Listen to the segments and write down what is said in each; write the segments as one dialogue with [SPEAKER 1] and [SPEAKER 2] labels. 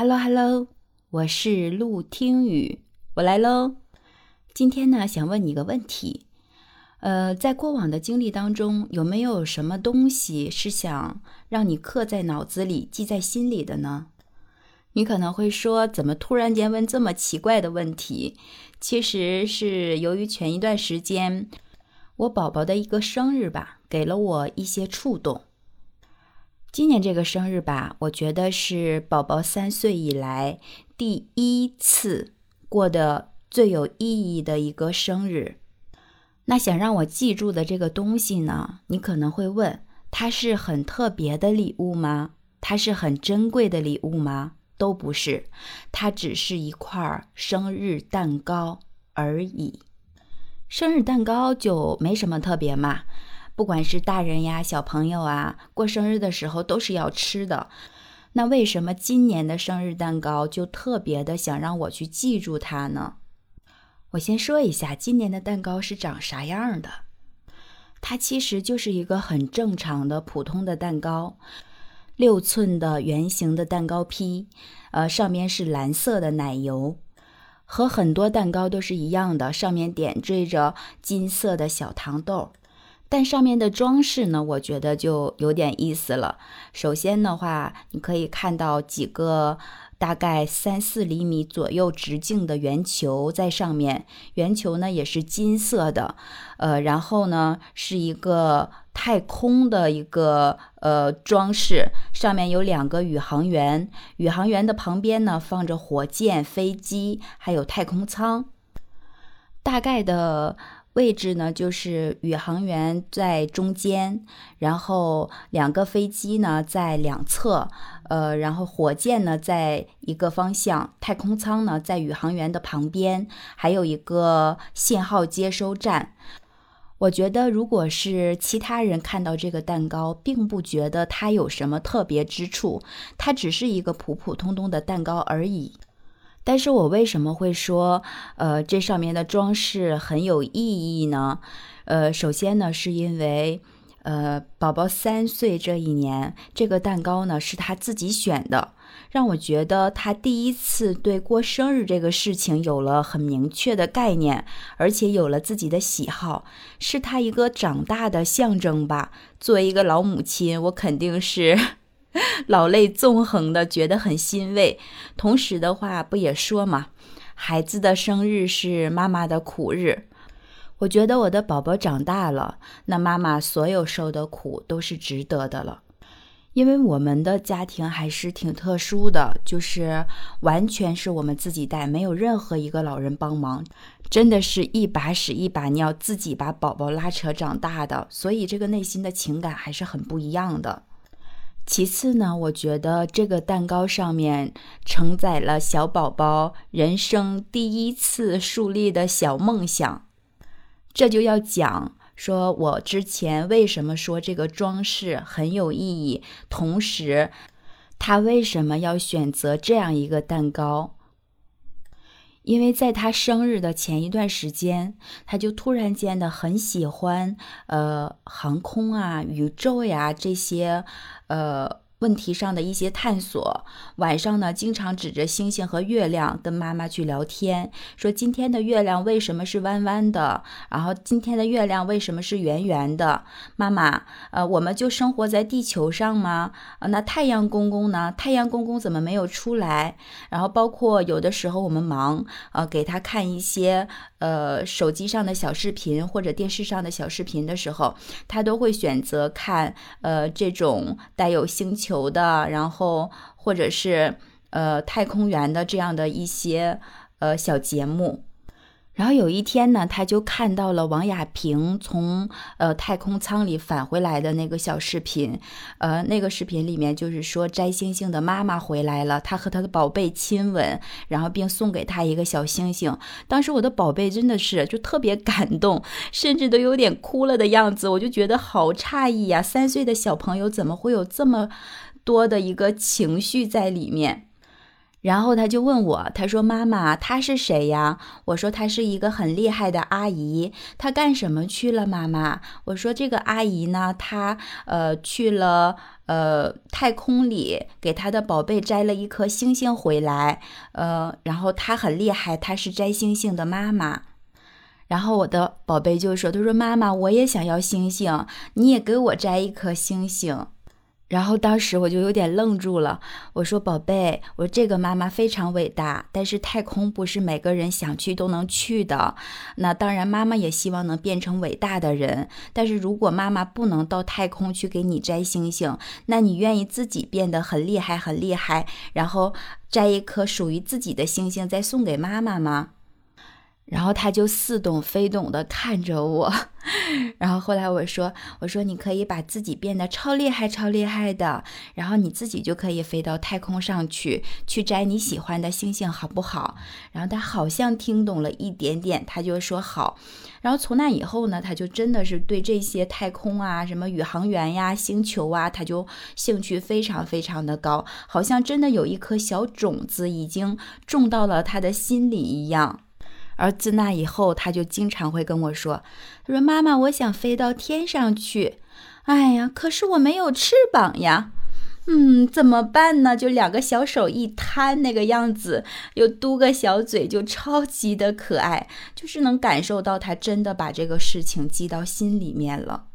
[SPEAKER 1] Hello Hello，我是陆听雨，我来喽。今天呢，想问你一个问题，呃，在过往的经历当中，有没有什么东西是想让你刻在脑子里、记在心里的呢？你可能会说，怎么突然间问这么奇怪的问题？其实是由于前一段时间我宝宝的一个生日吧，给了我一些触动。今年这个生日吧，我觉得是宝宝三岁以来第一次过得最有意义的一个生日。那想让我记住的这个东西呢？你可能会问，它是很特别的礼物吗？它是很珍贵的礼物吗？都不是，它只是一块生日蛋糕而已。生日蛋糕就没什么特别嘛。不管是大人呀、小朋友啊，过生日的时候都是要吃的。那为什么今年的生日蛋糕就特别的想让我去记住它呢？我先说一下今年的蛋糕是长啥样的。它其实就是一个很正常的普通的蛋糕，六寸的圆形的蛋糕坯，呃，上面是蓝色的奶油，和很多蛋糕都是一样的，上面点缀着金色的小糖豆。但上面的装饰呢，我觉得就有点意思了。首先的话，你可以看到几个大概三四厘米左右直径的圆球在上面，圆球呢也是金色的，呃，然后呢是一个太空的一个呃装饰，上面有两个宇航员，宇航员的旁边呢放着火箭、飞机，还有太空舱，大概的。位置呢，就是宇航员在中间，然后两个飞机呢在两侧，呃，然后火箭呢在一个方向，太空舱呢在宇航员的旁边，还有一个信号接收站。我觉得，如果是其他人看到这个蛋糕，并不觉得它有什么特别之处，它只是一个普普通通的蛋糕而已。但是我为什么会说，呃，这上面的装饰很有意义呢？呃，首先呢，是因为，呃，宝宝三岁这一年，这个蛋糕呢是他自己选的，让我觉得他第一次对过生日这个事情有了很明确的概念，而且有了自己的喜好，是他一个长大的象征吧。作为一个老母亲，我肯定是。老泪纵横的，觉得很欣慰。同时的话，不也说嘛，孩子的生日是妈妈的苦日。我觉得我的宝宝长大了，那妈妈所有受的苦都是值得的了。因为我们的家庭还是挺特殊的，就是完全是我们自己带，没有任何一个老人帮忙，真的是一把屎一把尿，自己把宝宝拉扯长大的，所以这个内心的情感还是很不一样的。其次呢，我觉得这个蛋糕上面承载了小宝宝人生第一次树立的小梦想，这就要讲说我之前为什么说这个装饰很有意义，同时他为什么要选择这样一个蛋糕。因为在他生日的前一段时间，他就突然间的很喜欢，呃，航空啊、宇宙呀这些，呃。问题上的一些探索，晚上呢，经常指着星星和月亮跟妈妈去聊天，说今天的月亮为什么是弯弯的，然后今天的月亮为什么是圆圆的？妈妈，呃，我们就生活在地球上吗？呃，那太阳公公呢？太阳公公怎么没有出来？然后包括有的时候我们忙，呃，给他看一些呃手机上的小视频或者电视上的小视频的时候，他都会选择看呃这种带有星球。球的，然后或者是呃太空员的这样的一些呃小节目。然后有一天呢，他就看到了王亚平从呃太空舱里返回来的那个小视频，呃，那个视频里面就是说摘星星的妈妈回来了，他和他的宝贝亲吻，然后并送给他一个小星星。当时我的宝贝真的是就特别感动，甚至都有点哭了的样子，我就觉得好诧异呀，三岁的小朋友怎么会有这么多的一个情绪在里面？然后他就问我，他说：“妈妈，她是谁呀？”我说：“她是一个很厉害的阿姨。”她干什么去了，妈妈？我说：“这个阿姨呢，她呃去了呃太空里，给她的宝贝摘了一颗星星回来。呃，然后她很厉害，她是摘星星的妈妈。”然后我的宝贝就说：“他说妈妈，我也想要星星，你也给我摘一颗星星。”然后当时我就有点愣住了。我说：“宝贝，我这个妈妈非常伟大，但是太空不是每个人想去都能去的。那当然，妈妈也希望能变成伟大的人。但是如果妈妈不能到太空去给你摘星星，那你愿意自己变得很厉害、很厉害，然后摘一颗属于自己的星星再送给妈妈吗？”然后他就似懂非懂的看着我，然后后来我说：“我说你可以把自己变得超厉害、超厉害的，然后你自己就可以飞到太空上去，去摘你喜欢的星星，好不好？”然后他好像听懂了一点点，他就说好。然后从那以后呢，他就真的是对这些太空啊、什么宇航员呀、星球啊，他就兴趣非常非常的高，好像真的有一颗小种子已经种到了他的心里一样。而自那以后，他就经常会跟我说：“他说妈妈，我想飞到天上去。哎呀，可是我没有翅膀呀。嗯，怎么办呢？就两个小手一摊，那个样子，又嘟个小嘴，就超级的可爱。就是能感受到他真的把这个事情记到心里面了。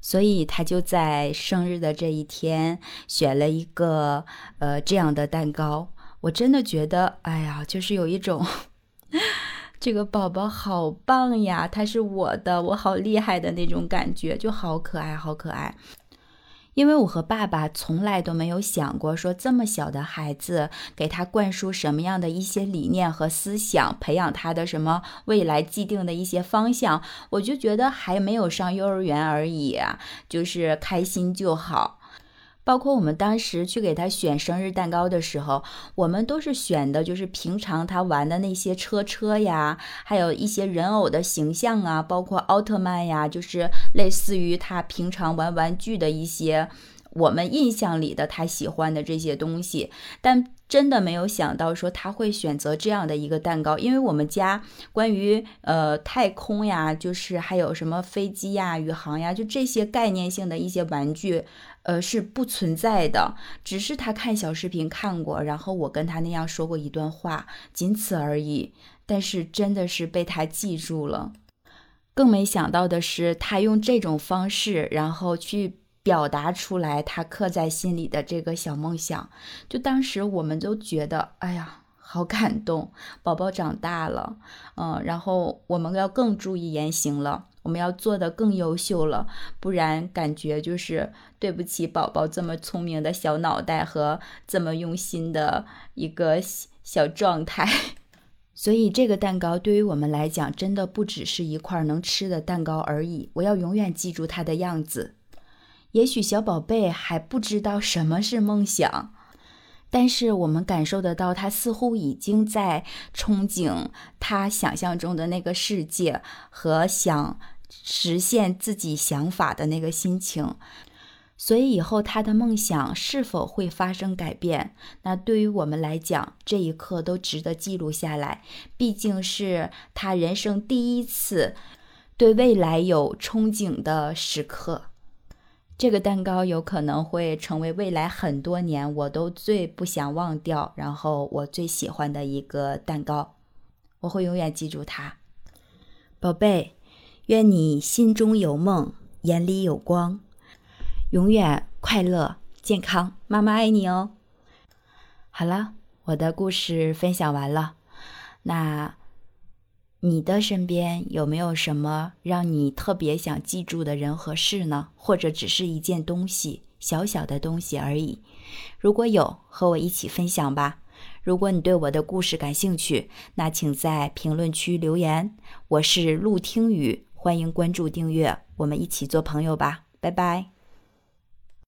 [SPEAKER 1] 所以他就在生日的这一天选了一个呃这样的蛋糕。我真的觉得，哎呀，就是有一种。”这个宝宝好棒呀，他是我的，我好厉害的那种感觉，就好可爱，好可爱。因为我和爸爸从来都没有想过说这么小的孩子给他灌输什么样的一些理念和思想，培养他的什么未来既定的一些方向，我就觉得还没有上幼儿园而已，就是开心就好。包括我们当时去给他选生日蛋糕的时候，我们都是选的就是平常他玩的那些车车呀，还有一些人偶的形象啊，包括奥特曼呀，就是类似于他平常玩玩具的一些我们印象里的他喜欢的这些东西。但真的没有想到说他会选择这样的一个蛋糕，因为我们家关于呃太空呀，就是还有什么飞机呀、宇航呀，就这些概念性的一些玩具。呃，是不存在的，只是他看小视频看过，然后我跟他那样说过一段话，仅此而已。但是真的是被他记住了，更没想到的是，他用这种方式，然后去表达出来他刻在心里的这个小梦想。就当时我们都觉得，哎呀。好感动，宝宝长大了，嗯，然后我们要更注意言行了，我们要做的更优秀了，不然感觉就是对不起宝宝这么聪明的小脑袋和这么用心的一个小状态。所以这个蛋糕对于我们来讲，真的不只是一块能吃的蛋糕而已。我要永远记住它的样子。也许小宝贝还不知道什么是梦想。但是我们感受得到，他似乎已经在憧憬他想象中的那个世界和想实现自己想法的那个心情。所以以后他的梦想是否会发生改变，那对于我们来讲，这一刻都值得记录下来。毕竟是他人生第一次对未来有憧憬的时刻。这个蛋糕有可能会成为未来很多年我都最不想忘掉，然后我最喜欢的一个蛋糕，我会永远记住它。宝贝，愿你心中有梦，眼里有光，永远快乐健康。妈妈爱你哦。好了，我的故事分享完了，那。你的身边有没有什么让你特别想记住的人和事呢？或者只是一件东西，小小的东西而已？如果有，和我一起分享吧。如果你对我的故事感兴趣，那请在评论区留言。我是陆听雨，欢迎关注订阅，我们一起做朋友吧。拜拜。